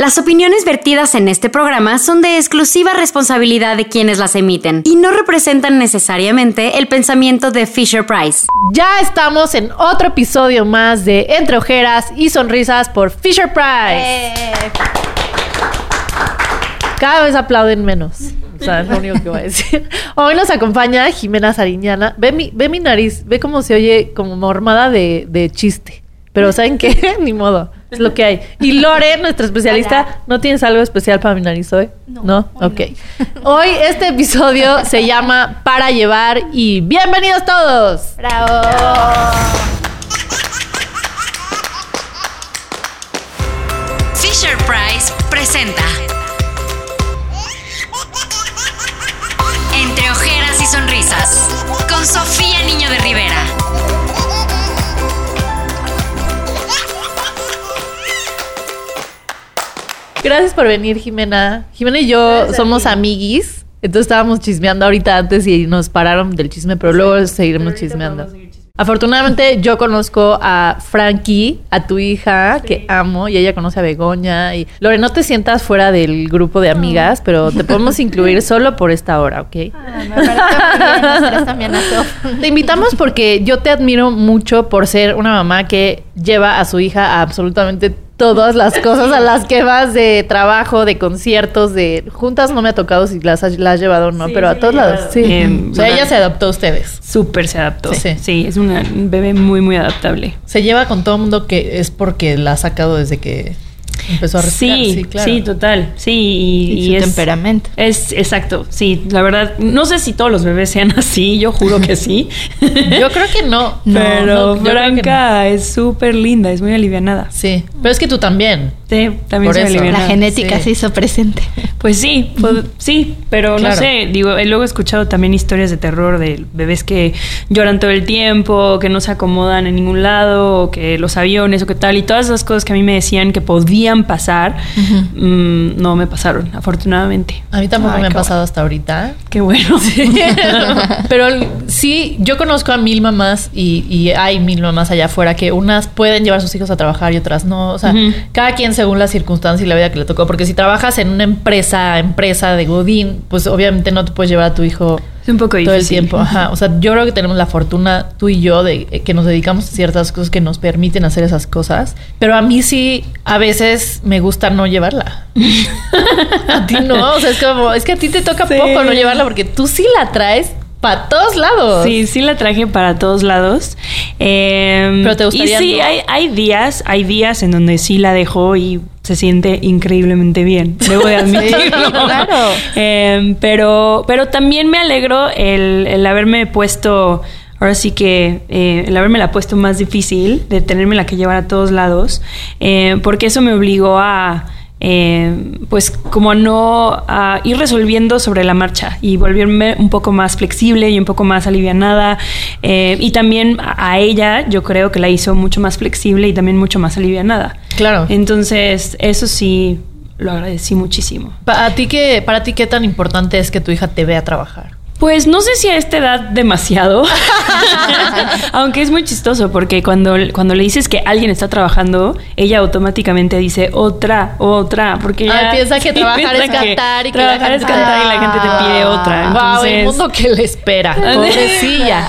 Las opiniones vertidas en este programa son de exclusiva responsabilidad de quienes las emiten y no representan necesariamente el pensamiento de Fisher Price. Ya estamos en otro episodio más de Entre Ojeras y Sonrisas por Fisher Price. Cada vez aplauden menos. O sea, es lo único que voy a decir. Hoy nos acompaña Jimena Sariñana. Ve mi, ve mi nariz, ve cómo se oye como mormada de, de chiste. Pero ¿saben qué? Ni modo. Es lo que hay. Y Lore, nuestra especialista, ¿no tienes algo especial para mi nariz hoy? No. Ok. Hoy este episodio se llama Para llevar y bienvenidos todos. ¡Bravo! Fisher Price presenta Entre ojeras y sonrisas con Sofía Niño de Rivera. Gracias por venir, Jimena. Jimena y yo somos amiguis. Entonces estábamos chismeando ahorita antes y nos pararon del chisme, pero luego seguiremos chismeando. Afortunadamente yo conozco a Frankie, a tu hija, que amo, y ella conoce a Begoña. Y Lore, no te sientas fuera del grupo de amigas, pero te podemos incluir solo por esta hora, ¿ok? Ah, me parece también a. Te invitamos porque yo te admiro mucho por ser una mamá que lleva a su hija a absolutamente todas las cosas a las que vas de trabajo, de conciertos, de juntas no me ha tocado si las has, la has llevado o no, Sí, pero a todos lados. Sí. O sea, ella se adaptó a ustedes. Súper se adaptó. Sí. Sí. es una, un bebé muy, muy adaptable. Se lleva con todo el mundo que es porque la ha sacado desde que empezó a respirar. Sí, Sí, sí, claro. total. Sí, y, Y y su es, temperamento. Es exacto, sí, la verdad, no sé si todos los bebés sean así, yo juro que sí. Yo creo que no. Pero no, es súper linda, es muy alivianada. Sí, pero es que tú también. Sí, también Por soy eso. La alivianada. genética Sí. se hizo presente. Pues sí, pues, sí, pero Claro. no sé, digo, luego he escuchado también historias de terror de bebés que lloran todo el tiempo, que no se acomodan en ningún lado, o que los aviones o qué tal, y todas esas cosas que a mí me decían que podían pasar, mm, no me pasaron, afortunadamente. A mí tampoco Ay, me ha qué pasado hasta ahorita. Qué bueno. Pero sí, yo conozco a mil mamás y, y hay mil mamás allá afuera que unas pueden llevar a sus hijos a trabajar y otras no. O sea, cada quien según la circunstancia y la vida que le tocó. Porque si trabajas en una empresa, empresa de Godín, pues obviamente no te puedes llevar a tu hijo Es un poco todo el difícil. tiempo. Ajá. O sea, yo creo que tenemos la fortuna, tú y yo, de eh, que nos dedicamos a ciertas cosas que nos permiten hacer esas cosas. Pero a mí sí, a veces me gusta no llevarla. a ti no. O sea, es como, es que a ti te toca Sí. poco no llevarla porque tú sí la traes para todos lados. Sí, sí la traje para todos lados. Eh, Pero te gustaría Y sí, no. hay, hay días, hay días en donde sí la dejo y se siente increíblemente bien. Debo de admitirlo. claro. Eh, pero, pero también me alegro el, el haberme puesto. Ahora sí que eh, el haberme la puesto más difícil, de tenerme la que llevar a todos lados, eh, porque eso me obligó a, eh, pues como no a ir resolviendo sobre la marcha y volverme un poco más flexible y un poco más alivianada eh, y también a, a ella yo creo que la hizo mucho más flexible y también mucho más alivianada Claro. entonces eso sí lo agradecí muchísimo ¿Para ti, qué, ¿Para ti qué tan importante es que tu hija te vea trabajar? Pues no sé si a esta edad demasiado, aunque es muy chistoso porque cuando, cuando le dices que alguien está trabajando, ella automáticamente dice otra, otra, porque Ah, piensa que trabajar piensa es cantar y que la trabajar es cantar y la gente te pide otra. Wow, el Entonces, mundo que le espera. Pobrecilla.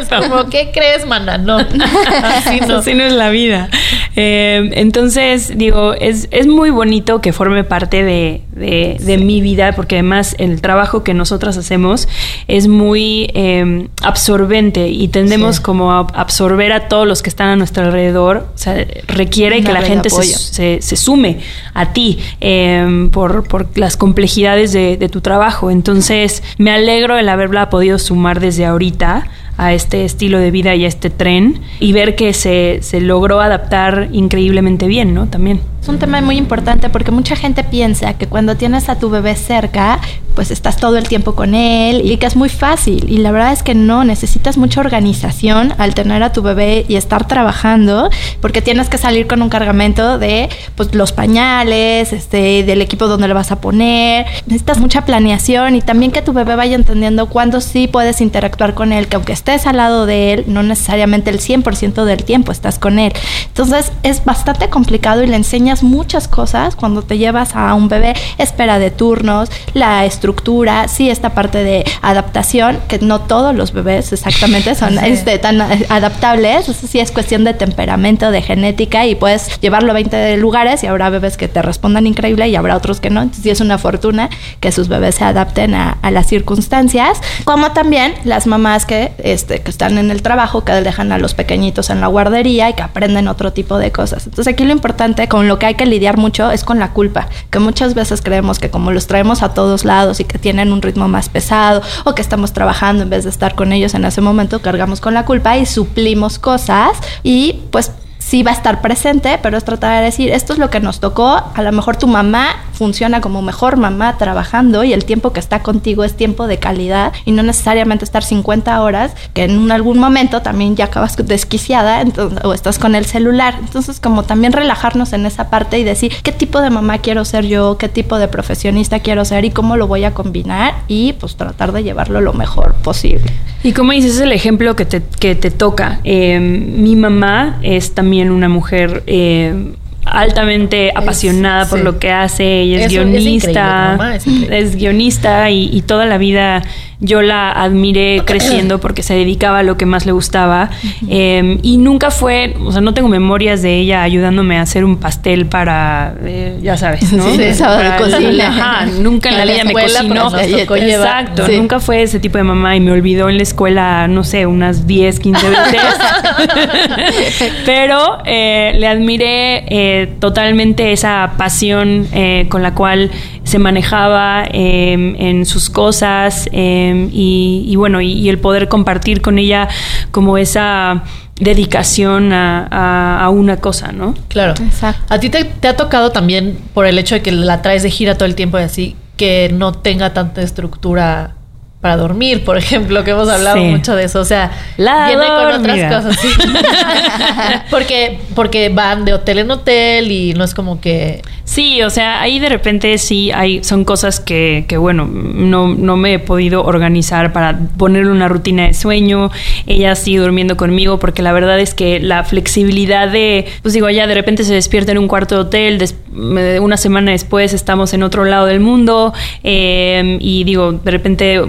es como, ¿qué crees, mana? No. Así no. Así no es la vida. Eh, entonces, digo, es, es muy bonito que forme parte de, de- de mi vida, porque además el trabajo que nosotras hacemos es muy eh, absorbente y tendemos Sí. como a absorber a todos los que están a nuestro alrededor. O sea, requiere Una que la gente se, se, se sume a ti eh, por, por las complejidades de, de tu trabajo. Entonces, me alegro el haberla podido sumar desde ahorita a este estilo de vida y a este tren y ver que se, se logró adaptar increíblemente bien, ¿no? También. Es un tema muy importante porque mucha gente piensa que cuando tienes a tu bebé cerca, pues estás todo el tiempo con él y que es muy fácil. Y la verdad es que no, necesitas mucha organización al tener a tu bebé y estar trabajando porque tienes que salir con un cargamento de pues, los pañales, este, del equipo donde le vas a poner. Necesitas mucha planeación y también que tu bebé vaya entendiendo cuándo sí puedes interactuar con él, que aunque estés al lado de él, no necesariamente el 100% del tiempo estás con él. Entonces es bastante complicado y le enseñas enseñas muchas cosas cuando te llevas a un bebé, espera de turnos, la estructura, sí, esta parte de adaptación, que no todos los bebés exactamente son este, tan adaptables, eso sí es cuestión de temperamento, de genética y puedes llevarlo a 20 lugares y habrá bebés que te respondan increíble y habrá otros que no, entonces sí es una fortuna que sus bebés se adapten a, a las circunstancias, como también las mamás que, este, que están en el trabajo, que dejan a los pequeñitos en la guardería y que aprenden otro tipo de cosas. Entonces aquí lo importante con lo que hay que lidiar mucho es con la culpa, que muchas veces creemos que como los traemos a todos lados y que tienen un ritmo más pesado o que estamos trabajando en vez de estar con ellos en ese momento, cargamos con la culpa y suplimos cosas y pues sí va a estar presente, pero es tratar de decir, esto es lo que nos tocó, a lo mejor tu mamá funciona como mejor mamá trabajando y el tiempo que está contigo es tiempo de calidad y no necesariamente estar 50 horas, que en algún momento también ya acabas desquiciada o estás con el celular. Entonces, como también relajarnos en esa parte y decir, ¿qué tipo de mamá quiero ser yo? ¿Qué tipo de profesionista quiero ser? ¿Y cómo lo voy a combinar? Y pues tratar de llevarlo lo mejor posible. Y como dices, es el ejemplo que te, que te toca. Eh, mi mamá es también una mujer eh, altamente apasionada por lo que hace, ella es guionista, es, guionista y, y, toda la vida yo la admiré creciendo porque se dedicaba a lo que más le gustaba eh, y nunca fue, o sea, no tengo memorias de ella ayudándome a hacer un pastel para, eh, ya sabes, ¿no? Sí, de cocina. Ajá, nunca en la, vida me cocinó. Exacto, nunca fue ese tipo de mamá y me olvidó en la escuela, no sé, unas 10, 15 veces. Pero eh, le admiré eh, totalmente esa pasión eh, con la cual se manejaba em, en sus cosas em, y, bueno, y, el poder compartir con ella como esa dedicación a, una cosa, ¿no? Claro. Exacto. A ti te, ha tocado también por el hecho de que la traes de gira todo el tiempo y así, que no tenga tanta estructura para dormir, por ejemplo, que hemos hablado mucho de eso. O sea, viene con otras cosas. porque, porque van de hotel en hotel y no es como que. Sí, o sea, ahí de repente sí hay, son cosas que, que bueno, no, no me he podido organizar para ponerle una rutina de sueño. Ella sigue durmiendo conmigo porque la verdad es que la flexibilidad de, pues digo, ella de repente se despierta en un cuarto de hotel, una semana después estamos en otro lado del mundo eh, y digo, de repente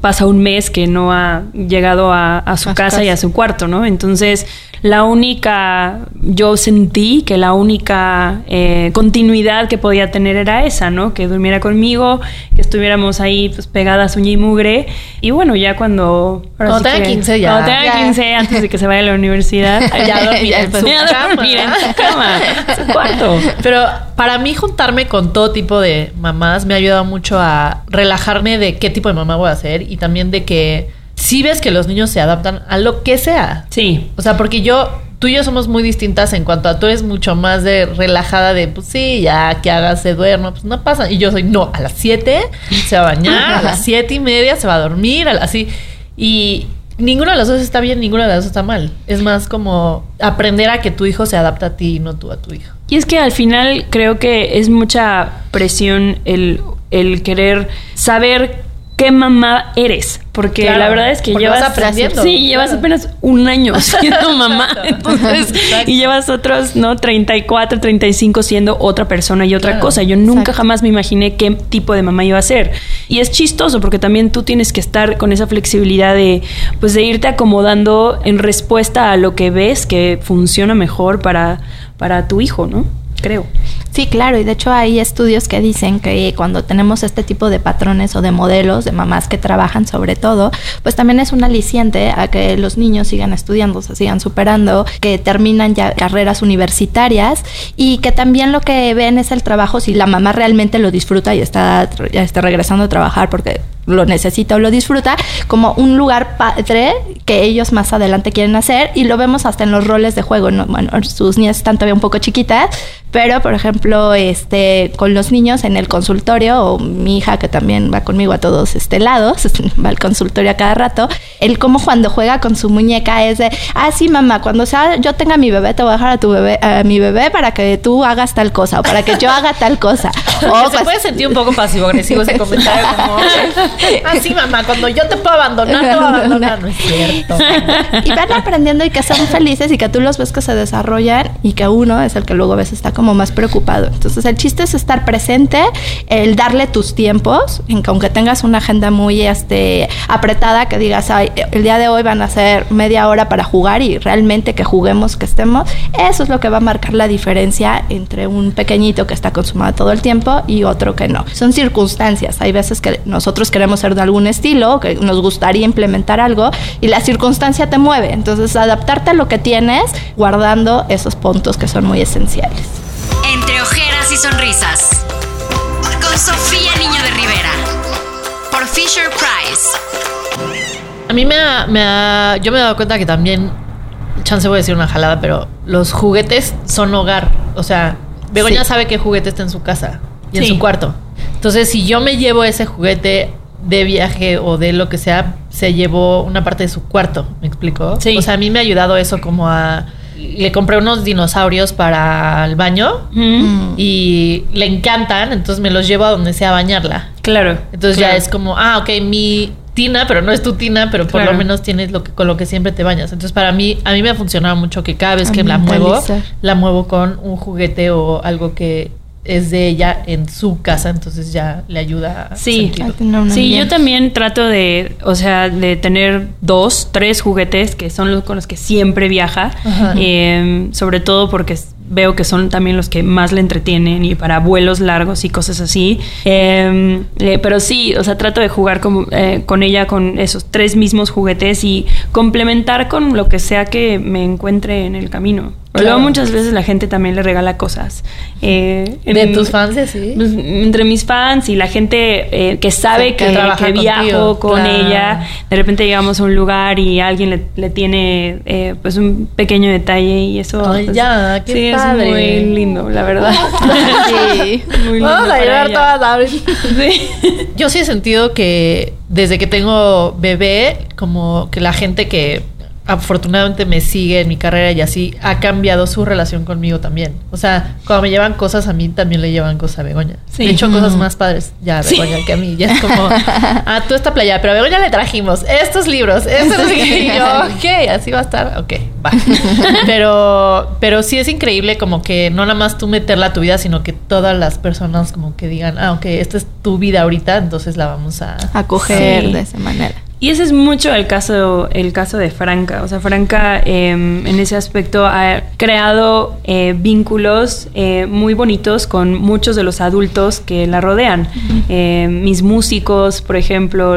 pasa un mes que no ha llegado a, su casa, y a su cuarto, ¿no? Entonces, la única, yo sentí que la única eh, continuidad que podía tener era esa, ¿no? Que durmiera conmigo, que estuviéramos ahí pues pegadas uña y mugre. Y bueno, ya cuando... Cuando tenga 15 ya. Cuando tenga 15, antes de que se vaya a la universidad, ya dormir en su cama. en su cama, su cuarto. Pero para mí juntarme con todo tipo de mamás me ha ayudado mucho a relajarme de qué tipo de mamá voy a ser y también de que si ves que los niños se adaptan a lo que sea. Sí. O sea, porque yo, tú y yo somos muy distintas en cuanto a tú eres mucho más de relajada de, pues sí, ya que hagas, se duerma, pues no pasa. Y yo soy, no, a las 7 se va a bañar, a las siete y media se va a dormir, así. Y ninguna de las dos está bien, ninguna de las dos está mal. Es más como aprender a que tu hijo se adapta a ti y no tú a tu hijo. Y es que al final creo que es mucha presión el, el querer saber qué mamá eres. Porque la verdad es que llevas aprendiendo. Sí, llevas apenas un año siendo mamá. Entonces, y llevas otros, ¿no? 34, 35 siendo otra persona y otra cosa. Yo nunca jamás me imaginé qué tipo de mamá iba a ser. Y es chistoso porque también tú tienes que estar con esa flexibilidad de, pues, de irte acomodando en respuesta a lo que ves que funciona mejor para, para tu hijo, ¿no? Creo. Sí, claro, y de hecho hay estudios que dicen que cuando tenemos este tipo de patrones o de modelos de mamás que trabajan sobre todo, pues también es un aliciente a que los niños sigan estudiando, se sigan superando, que terminan ya carreras universitarias y que también lo que ven es el trabajo si la mamá realmente lo disfruta y está, está regresando a trabajar porque lo necesita o lo disfruta, como un lugar padre que ellos más adelante quieren hacer y lo vemos hasta en los roles de juego. ¿no? Bueno, sus niñas están todavía un poco chiquitas, pero por ejemplo, este, con los niños en el consultorio, o mi hija que también va conmigo a todos este lados, va al consultorio a cada rato, él como cuando juega con su muñeca es de, ah, sí, mamá, cuando sea yo tenga mi bebé, te voy a dejar a tu bebé, a mi bebé para que tú hagas tal cosa, o para que yo haga tal cosa. O se puede sentir un poco pasivo-agresivo ese comentario como Así, mamá, cuando yo te puedo abandonar, te voy a abandonar. No es cierto. Y van aprendiendo y que son felices y que tú los ves que se desarrollan y que uno es el que luego a veces está como más preocupado ocupado. Entonces el chiste es estar presente, el darle tus tiempos, en que aunque tengas una agenda muy este, apretada, que digas, Ay, el día de hoy van a ser media hora para jugar y realmente que juguemos, que estemos, eso es lo que va a marcar la diferencia entre un pequeñito que está consumado todo el tiempo y otro que no. Son circunstancias, hay veces que nosotros queremos ser de algún estilo, que nos gustaría implementar algo y la circunstancia te mueve, entonces adaptarte a lo que tienes guardando esos puntos que son muy esenciales. Entre ojeras y sonrisas. Con Sofía Niño de Rivera. Por Fisher Price. A mí me ha, me ha- Yo me he dado cuenta que también. Chance voy a decir una jalada, pero los juguetes son hogar. O sea, Begoña Sí. sabe qué juguete está en su casa y en su cuarto. Entonces, si yo me llevo ese juguete de viaje o de lo que sea, se llevó una parte de su cuarto. ¿Me explico? Sí. O sea, a mí me ha ayudado eso como a. Le compré unos dinosaurios para el baño y le encantan, entonces me los llevo a donde sea a bañarla. Claro. Entonces claro. ya es como, ah, ok, mi tina, pero no es tu tina, pero por Claro. lo menos tienes lo que, con lo que siempre te bañas. Entonces para mí, a mí me ha funcionado mucho que cada vez que la muevo, la muevo con un juguete o algo que es de ella en su casa, entonces ya le ayuda a Sí. A tener Sí, yo también trato de, o sea, de tener dos, tres juguetes que son los con los que siempre viaja, Ajá. Eh, sobre todo porque veo que son también los que más le entretienen y para vuelos largos y cosas así. Eh, eh, pero sí, o sea, trato de jugar con, eh, con ella con esos tres mismos juguetes y complementar con lo que sea que me encuentre en el camino. Claro. Luego muchas veces la gente también le regala cosas. Eh, De en- tus fans, sí. pues, entre mis fans y la gente eh, que sabe que, que viajo con claro. ella, de repente llegamos a un lugar y alguien le, le tiene eh, pues un pequeño detalle y eso Ay, pues, ya, qué sí, padre. es muy lindo, la verdad. Sí. Muy lindo Vamos a llevar todas a abrir. Sí. Yo sí he sentido que desde que tengo bebé, como que la gente que afortunadamente me sigue en mi carrera y así, ha cambiado su relación conmigo también. O sea, cuando me llevan cosas a mí, también le llevan cosas a Begoña. Sí. De hecho, cosas más padres ya a Sí. Begoña que a mí. Ya es como, ah, tú esta playa, pero a Begoña le trajimos estos libros, estos sé qué". Y yo, ok, así va a estar, ok, va. pero, pero sí es increíble como que no nada más tú meterla a tu vida, sino que todas las personas como que digan, ah, ok, esta es tu vida ahorita, entonces la vamos a... Acoger Sí. de esa manera. Y ese es mucho el caso, el caso de Franca. O sea, Franca eh, en ese aspecto ha creado eh, vínculos eh, muy bonitos con muchos de los adultos que la rodean. Eh, mis músicos, por ejemplo,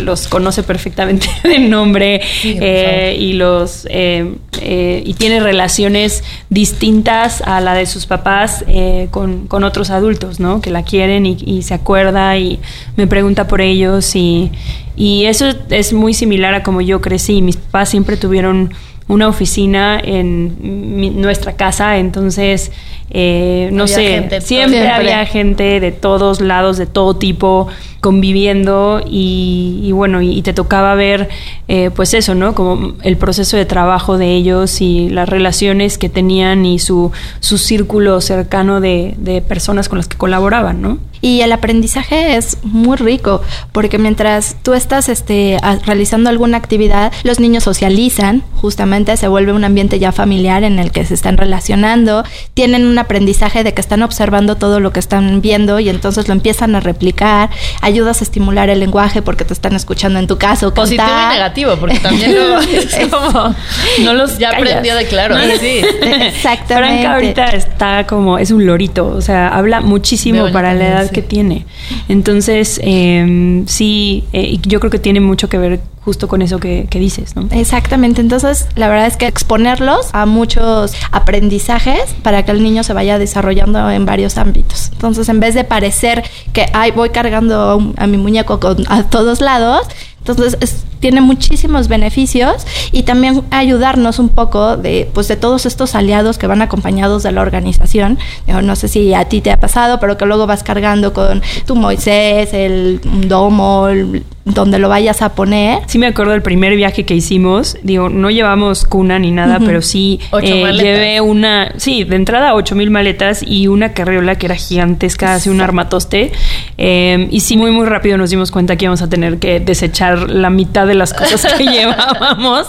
los conoce perfectamente de nombre Sí, y los y tiene relaciones distintas a la de sus papás con, con otros adultos, ¿no? Que la quieren y, y se acuerda y me pregunta por ellos y, y eso es muy similar a como yo crecí. Mis papás siempre tuvieron una oficina en mi- nuestra casa, entonces, eh, no Había sé, Siempre. había gente de todos lados, de todo tipo, conviviendo y, y bueno, y, te tocaba ver, eh, pues eso, ¿no? Como el proceso de trabajo de ellos y las relaciones que tenían y su, su círculo cercano de, personas con las que colaboraban, ¿no? Y el aprendizaje es muy rico, porque mientras tú estás este, realizando alguna actividad, los niños socializan, justamente se vuelve un ambiente ya familiar en el que se están relacionando, tienen un aprendizaje de que están observando todo lo que están viendo y entonces lo empiezan a replicar, ayudas a estimular el lenguaje porque te están escuchando en tu caso. Positivo cantar. y negativo, porque también luego es como... No los Ya callas. aprendió de claro, No, sí. Exactamente. Franca ahorita está como, es un lorito, o sea, habla muchísimo para la edad sí. que tiene. Entonces, eh, sí, eh, yo creo que tiene mucho que ver justo con eso que, que dices, ¿no? Exactamente, entonces la verdad es que exponerlos a muchos aprendizajes para que el niño se vaya desarrollando en varios ámbitos. Entonces, en vez de parecer que ay, voy cargando a, mi muñeco con- a todos lados, entonces es- tiene muchísimos beneficios y también ayudarnos un poco de pues de todos estos aliados que van acompañados de la organización. Yo no sé si a ti te ha pasado, pero que luego vas cargando con tu Moisés, el domo, el- donde lo vayas a poner. Sí me acuerdo del primer viaje que hicimos. Digo, no llevamos cuna ni nada, pero sí Ocho eh, llevé una... Sí, de entrada ocho mil maletas y una carriola que era gigantesca, así un armatoste. Eh, y sí, muy, muy rápido nos dimos cuenta que íbamos a tener que desechar la mitad de las cosas que llevábamos.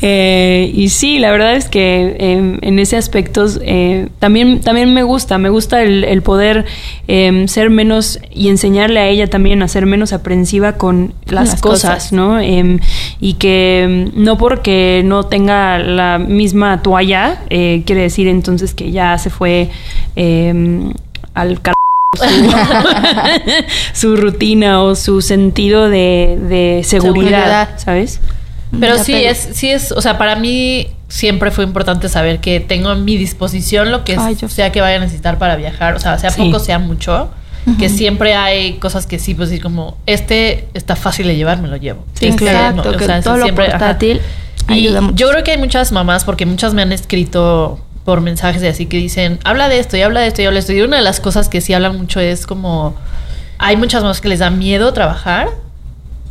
Eh, y sí, la verdad es que eh, en ese aspecto eh, también, también me gusta. Me gusta el, el poder eh, ser menos y enseñarle a ella también a ser menos aprensiva con las, Las cosas, cosas. ¿no? Em, y que em, no porque no tenga la misma toalla, eh, quiere decir entonces que ya se fue em, al car su, su rutina o su sentido de, de seguridad, Seguridad. ¿sabes? Pero Ya sí pego. es, sí es, o sea, para mí siempre fue importante saber que tengo a mi disposición lo que Ay, sea que vaya a necesitar para viajar, o sea, sea Sí. poco, sea mucho, que siempre hay cosas que sí, pues decir como, este está fácil de llevar, me lo llevo. Sí, Este, exacto, no, o sea, todo lo siempre, ajá. portátil Y ayuda mucho. yo creo que hay muchas mamás, porque muchas me han escrito por mensajes de así que dicen, habla de esto y habla de esto y habla de esto. Y una de las cosas que sí hablan mucho es como, hay muchas mamás que les da miedo trabajar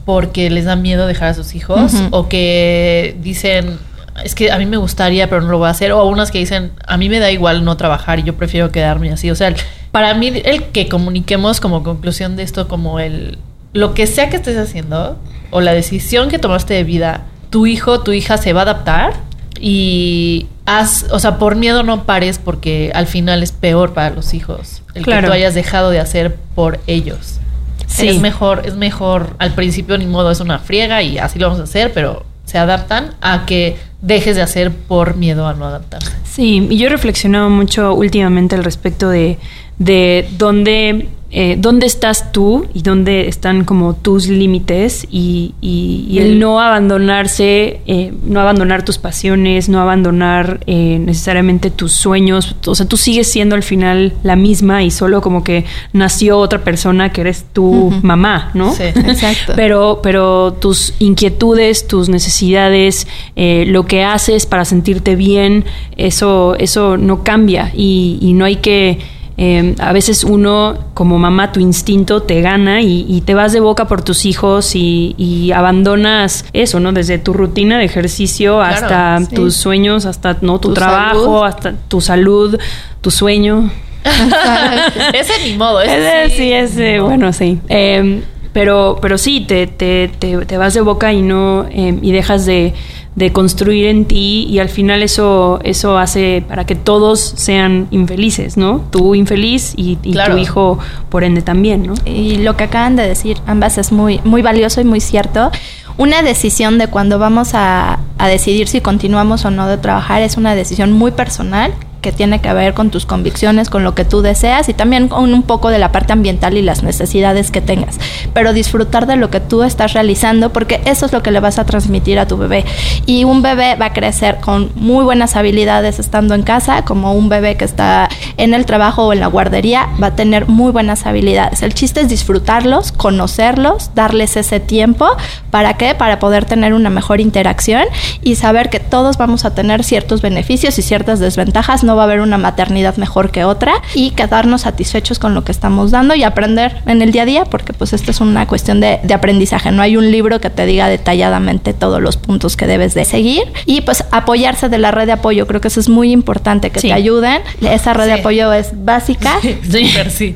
porque les da miedo dejar a sus hijos o que dicen, es que a mí me gustaría, pero no lo voy a hacer. O unas que dicen, a mí me da igual no trabajar y yo prefiero quedarme así. O sea, para mí el que comuniquemos como conclusión de esto, como el, lo que sea que estés haciendo o la decisión que tomaste de vida, tu hijo, tu hija se va a adaptar y haz, o sea, por miedo no pares porque al final es peor para los hijos el Claro. que tú hayas dejado de hacer por ellos. Sí. Es mejor, es mejor, al principio ni modo es una friega y así lo vamos a hacer, pero se adaptan a que dejes de hacer por miedo a no adaptarse. Sí, y yo he reflexionado mucho últimamente al respecto de, de dónde, eh, dónde estás tú y dónde están como tus límites y, y- y el no abandonarse, eh, no abandonar tus pasiones, no abandonar eh, necesariamente tus sueños. O sea, tú sigues siendo al final la misma y solo como que nació otra persona que eres tu mamá, ¿no? Sí. Exacto. Pero, pero tus inquietudes, tus necesidades, eh, lo que haces para sentirte bien, eso, eso no cambia y, y no hay que... eh, a veces uno, como mamá, tu instinto te gana y, y te vas de boca por tus hijos y, y abandonas eso, ¿no? Desde tu rutina de ejercicio Claro, hasta sí. tus sueños, hasta no tu, Tu trabajo, salud. hasta tu salud, tu sueño. ese ni modo, ese Ese sí, ese, bueno, sí. Eh, pero, pero sí, te, te, te, te vas de boca y no, eh, y dejas de, de construir en ti, y al final eso, eso hace para que todos sean infelices, ¿no? Tú infeliz y, y Claro. tu hijo, por ende, también, ¿no? Y lo que acaban de decir ambas es muy, muy valioso y muy cierto. Una decisión de cuando vamos a, a decidir si continuamos o no de trabajar es una decisión muy personal que tiene que ver con tus convicciones, con lo que tú deseas y también con un poco de la parte ambiental y las necesidades que tengas. Pero disfrutar de lo que tú estás realizando porque eso es lo que le vas a transmitir a tu bebé. Y un bebé va a crecer con muy buenas habilidades estando en casa, como un bebé que está en el trabajo o en la guardería, va a tener muy buenas habilidades. El chiste es disfrutarlos, conocerlos, darles ese tiempo. ¿Para qué? Para poder tener una mejor interacción y saber que todos vamos a tener ciertos beneficios y ciertas desventajas. No va a haber una maternidad mejor que otra y quedarnos satisfechos con lo que estamos dando y aprender en el día a día, porque pues esta es una cuestión de, de aprendizaje. No hay un libro que te diga detalladamente todos los puntos que debes de seguir y pues apoyarse de la red de apoyo. Creo que eso es muy importante, que Sí. te ayuden. Esa red de apoyo es básica. Sí, pero sí.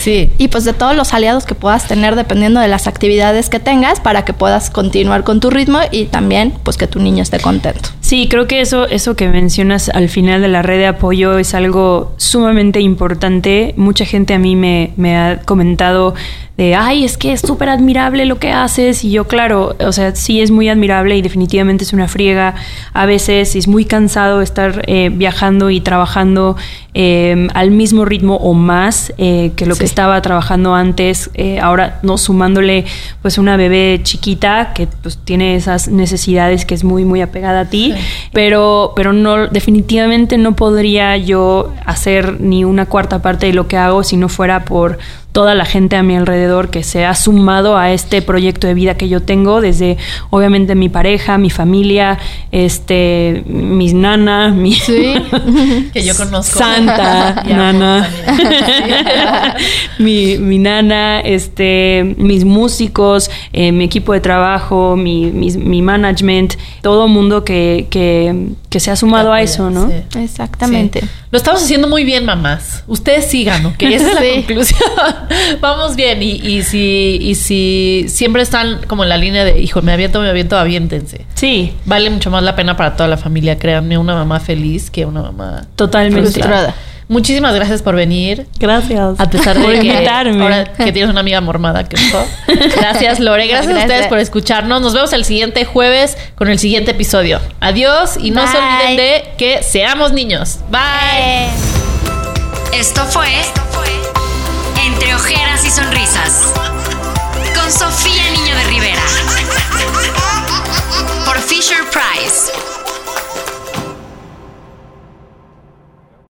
Sí. Y pues de todos los aliados que puedas tener dependiendo de las actividades que tengas para que puedas continuar con tu ritmo y también pues que tu niño esté contento. Sí, creo que eso, eso que mencionas al final de la red de apoyo es algo sumamente importante. Mucha gente a mí me, me ha comentado de, ay, es que es súper admirable lo que haces. Y yo, claro, o sea, sí es muy admirable y definitivamente es una friega a veces. Es muy cansado estar eh, viajando y trabajando eh, al mismo ritmo o más eh, que lo que estaba trabajando antes. Ahora, no sumándole pues una bebé chiquita que pues tiene esas necesidades que es muy, muy apegada a ti. Sí. Pero, pero no, definitivamente no podría yo hacer ni una cuarta parte de lo que hago si no fuera por toda la gente a mi alrededor que se ha sumado a este proyecto de vida que yo tengo, desde obviamente mi pareja, mi familia, este, mis nanas, mi que yo conozco. Santa, nana, mi, mi, nana, este, mis músicos, eh, mi equipo de trabajo, mi, mi, management, todo mundo que, que, que se ha sumado a eso, ¿no? Exactamente. Lo estamos haciendo muy bien, mamás. Ustedes sigan, ¿ok? Esa es la conclusión. Vamos bien. Y, y, si, y si siempre están como en la línea de, hijo, me aviento, me aviento, aviéntense. Sí. Vale mucho más la pena para toda la familia, créanme, una mamá feliz que una mamá totalmente frustrada. Muchísimas gracias por venir. Gracias. A pesar de por que, invitarme. Ahora que tienes una amiga mormada que Gracias, Lore. Gracias, a ustedes por escucharnos. Nos vemos el siguiente jueves con el siguiente episodio. Adiós y no se olviden de que seamos niños. Bye. Eh. Esto fue Entre Ojeras y Sonrisas con Sofía Niño de Rivera por Fisher Price.